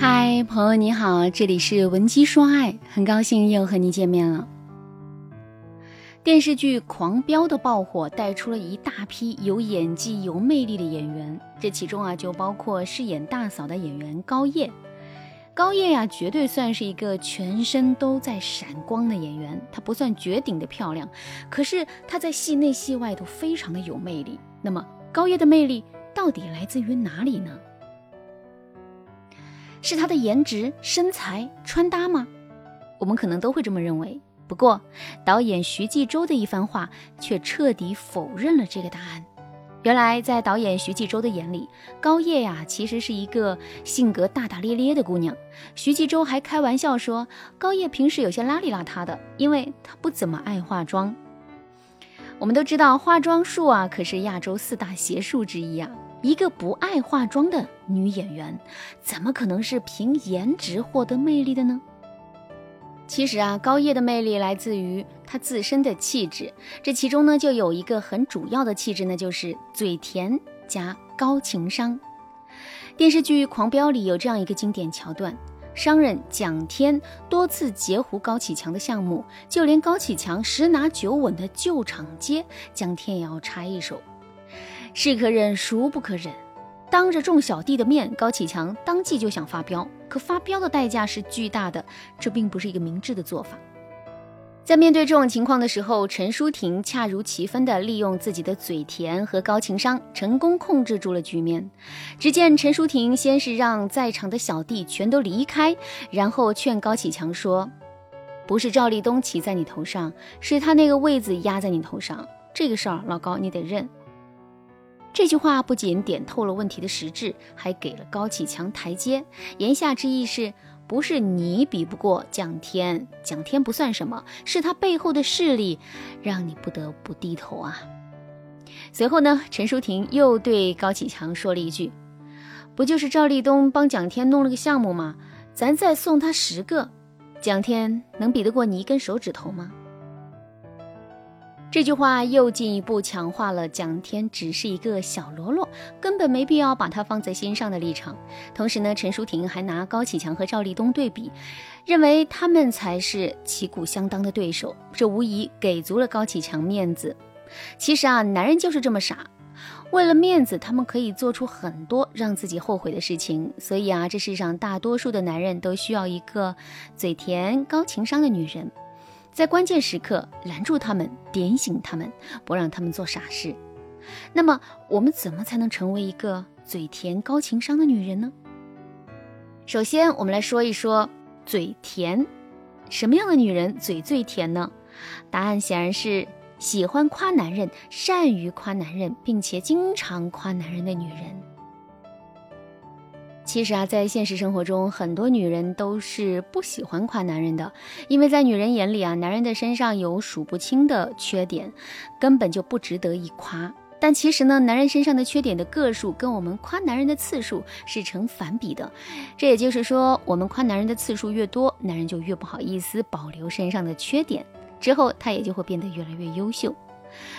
嗨，朋友你好，这里是文姬说爱，很高兴又和你见面了。电视剧《狂飙》的爆火，带出了一大批有演技、有魅力的演员，这其中啊，就包括饰演大嫂的演员高叶。高叶呀，绝对算是一个全身都在闪光的演员。她不算绝顶的漂亮，可是她在戏内戏外都非常的有魅力。那么，高叶的魅力到底来自于哪里呢？是她的颜值、身材、穿搭吗？我们可能都会这么认为。不过，导演徐纪周的一番话却彻底否认了这个答案。原来，在导演徐纪周的眼里，高叶呀其实是一个性格大大咧咧的姑娘。徐纪周还开玩笑说，高叶平时有些邋里邋遢的，因为她不怎么爱化妆。我们都知道，化妆术啊可是亚洲四大邪术之一啊。一个不爱化妆的女演员，怎么可能是凭颜值获得魅力的呢？其实啊，高叶的魅力来自于她自身的气质，这其中呢就有一个很主要的气质，呢就是嘴甜加高情商。电视剧《狂飙》里有这样一个经典桥段：商人蒋天多次截胡高启强的项目，就连高启强十拿九稳的救场街，蒋天也要插一手。是可忍，孰不可忍？当着众小弟的面，高启强当即就想发飙，可发飙的代价是巨大的，这并不是一个明智的做法。在面对这种情况的时候，陈淑婷恰如其分地利用自己的嘴甜和高情商，成功控制住了局面。只见陈淑婷先是让在场的小弟全都离开，然后劝高启强说：“不是赵立东骑在你头上，是他那个位子压在你头上，这个事儿老高你得认。”这句话不仅点透了问题的实质，还给了高启强台阶。言下之意是不是你比不过蒋天？蒋天不算什么，是他背后的势力让你不得不低头啊。随后呢，陈淑婷又对高启强说了一句：“不就是赵立东帮蒋天弄了个项目吗？咱再送他十个，蒋天能比得过你一根手指头吗？”这句话又进一步强化了蒋天只是一个小喽啰，根本没必要把他放在心上的立场。同时呢，陈淑婷还拿高启强和赵立东对比，认为他们才是旗鼓相当的对手，这无疑给足了高启强面子。其实啊，男人就是这么傻，为了面子，他们可以做出很多让自己后悔的事情。所以啊，这世上大多数的男人都需要一个嘴甜、高情商的女人。在关键时刻拦住他们，点醒他们，不让他们做傻事。那么，我们怎么才能成为一个嘴甜、高情商的女人呢？首先，我们来说一说嘴甜。什么样的女人嘴最甜呢？答案显然是喜欢夸男人、善于夸男人，并且经常夸男人的女人。其实啊，在现实生活中，很多女人都是不喜欢夸男人的，因为在女人眼里啊，男人的身上有数不清的缺点，根本就不值得一夸。但其实呢，男人身上的缺点的个数跟我们夸男人的次数是成反比的。这也就是说，我们夸男人的次数越多，男人就越不好意思保留身上的缺点，之后他也就会变得越来越优秀。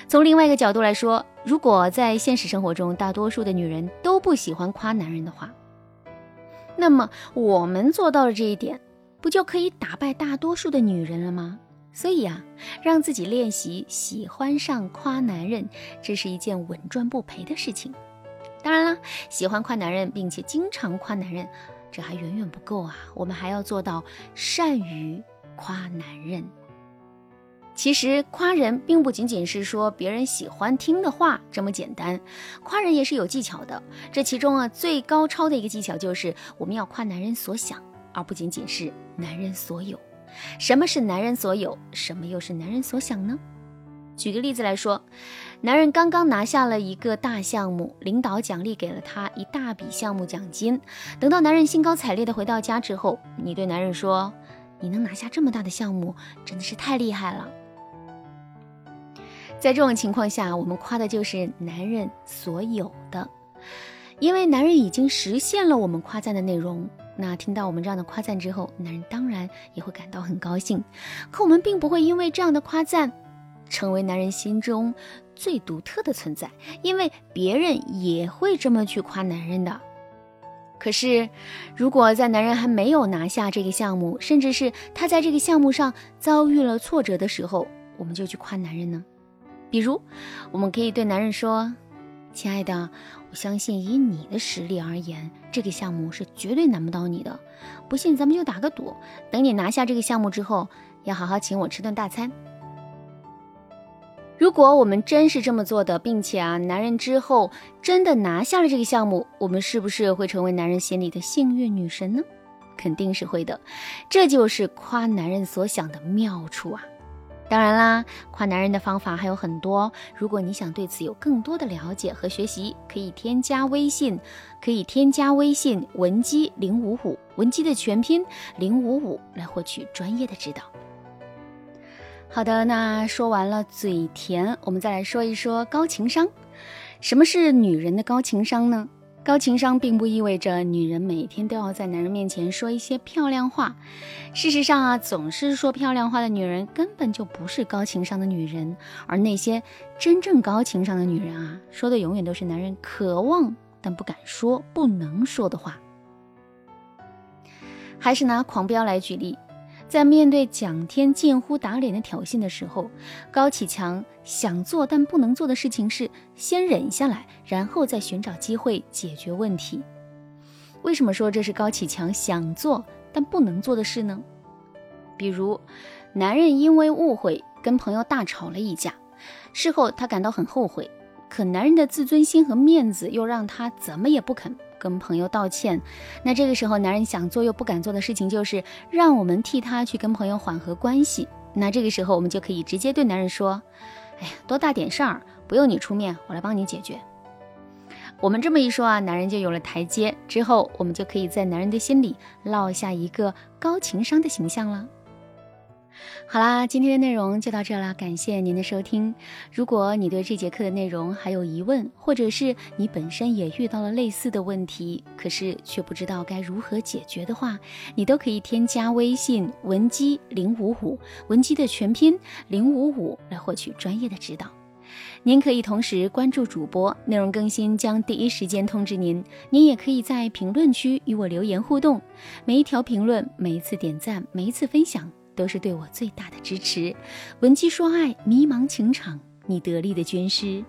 从另外一个角度来说，如果在现实生活中，大多数的女人都不喜欢夸男人的话，那么我们做到了这一点，不就可以打败大多数的女人了吗？所以啊，让自己练习喜欢上夸男人，这是一件稳赚不赔的事情。当然啦，喜欢夸男人，并且经常夸男人，这还远远不够啊！我们还要做到善于夸男人。其实夸人并不仅仅是说别人喜欢听的话这么简单，夸人也是有技巧的。这其中啊，最高超的一个技巧就是我们要夸男人所想，而不仅仅是男人所有。什么是男人所有？什么又是男人所想呢？举个例子来说，男人刚刚拿下了一个大项目，领导奖励给了他一大笔项目奖金。等到男人兴高采烈的回到家之后，你对男人说：“你能拿下这么大的项目，真的是太厉害了。”在这种情况下，我们夸的就是男人所有的，因为男人已经实现了我们夸赞的内容。那听到我们这样的夸赞之后，男人当然也会感到很高兴。可我们并不会因为这样的夸赞，成为男人心中最独特的存在，因为别人也会这么去夸男人的。可是，如果在男人还没有拿下这个项目，甚至是他在这个项目上遭遇了挫折的时候，我们就去夸男人呢？比如，我们可以对男人说：“亲爱的，我相信以你的实力而言，这个项目是绝对难不倒你的。不信，咱们就打个赌，等你拿下这个项目之后，要好好请我吃顿大餐。”如果我们真是这么做的，并且啊，男人之后真的拿下了这个项目，我们是不是会成为男人心里的幸运女神呢？肯定是会的。这就是夸男人所想的妙处啊！当然啦，夸男人的方法还有很多。如果你想对此有更多的了解和学习，可以添加微信，可以添加微信文姬零五五，文姬的全拼零五五，来获取专业的指导。好的，那说完了嘴甜，我们再来说一说高情商。什么是女人的高情商呢？高情商并不意味着女人每天都要在男人面前说一些漂亮话。事实上啊，总是说漂亮话的女人根本就不是高情商的女人，而那些真正高情商的女人啊，说的永远都是男人渴望但不敢说、不能说的话。还是拿狂飙来举例。在面对蒋天近乎打脸的挑衅的时候，高启强想做但不能做的事情是先忍下来，然后再寻找机会解决问题。为什么说这是高启强想做但不能做的事呢？比如，男人因为误会跟朋友大吵了一架，事后他感到很后悔，可男人的自尊心和面子又让他怎么也不肯。跟朋友道歉，那这个时候男人想做又不敢做的事情就是让我们替他去跟朋友缓和关系。那这个时候我们就可以直接对男人说：“哎呀，多大点事儿，不用你出面，我来帮你解决。”我们这么一说啊，男人就有了台阶，之后我们就可以在男人的心里落下一个高情商的形象了。好啦，今天的内容就到这了，感谢您的收听。如果你对这节课的内容还有疑问，或者是你本身也遇到了类似的问题，可是却不知道该如何解决的话，你都可以添加微信文姬零五五，文姬的全拼零五五来获取专业的指导。您可以同时关注主播，内容更新将第一时间通知您。您也可以在评论区与我留言互动，每一条评论、每一次点赞、每一次分享。都是对我最大的支持。文姬说爱，迷茫情场，你得力的军师。